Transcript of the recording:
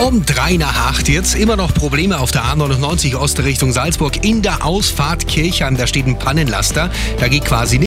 Um drei nach acht jetzt immer noch Probleme auf der A99 Ost Richtung Salzburg in der Ausfahrt Kirchheim. Da steht ein Pannenlaster. Da geht quasi nicht.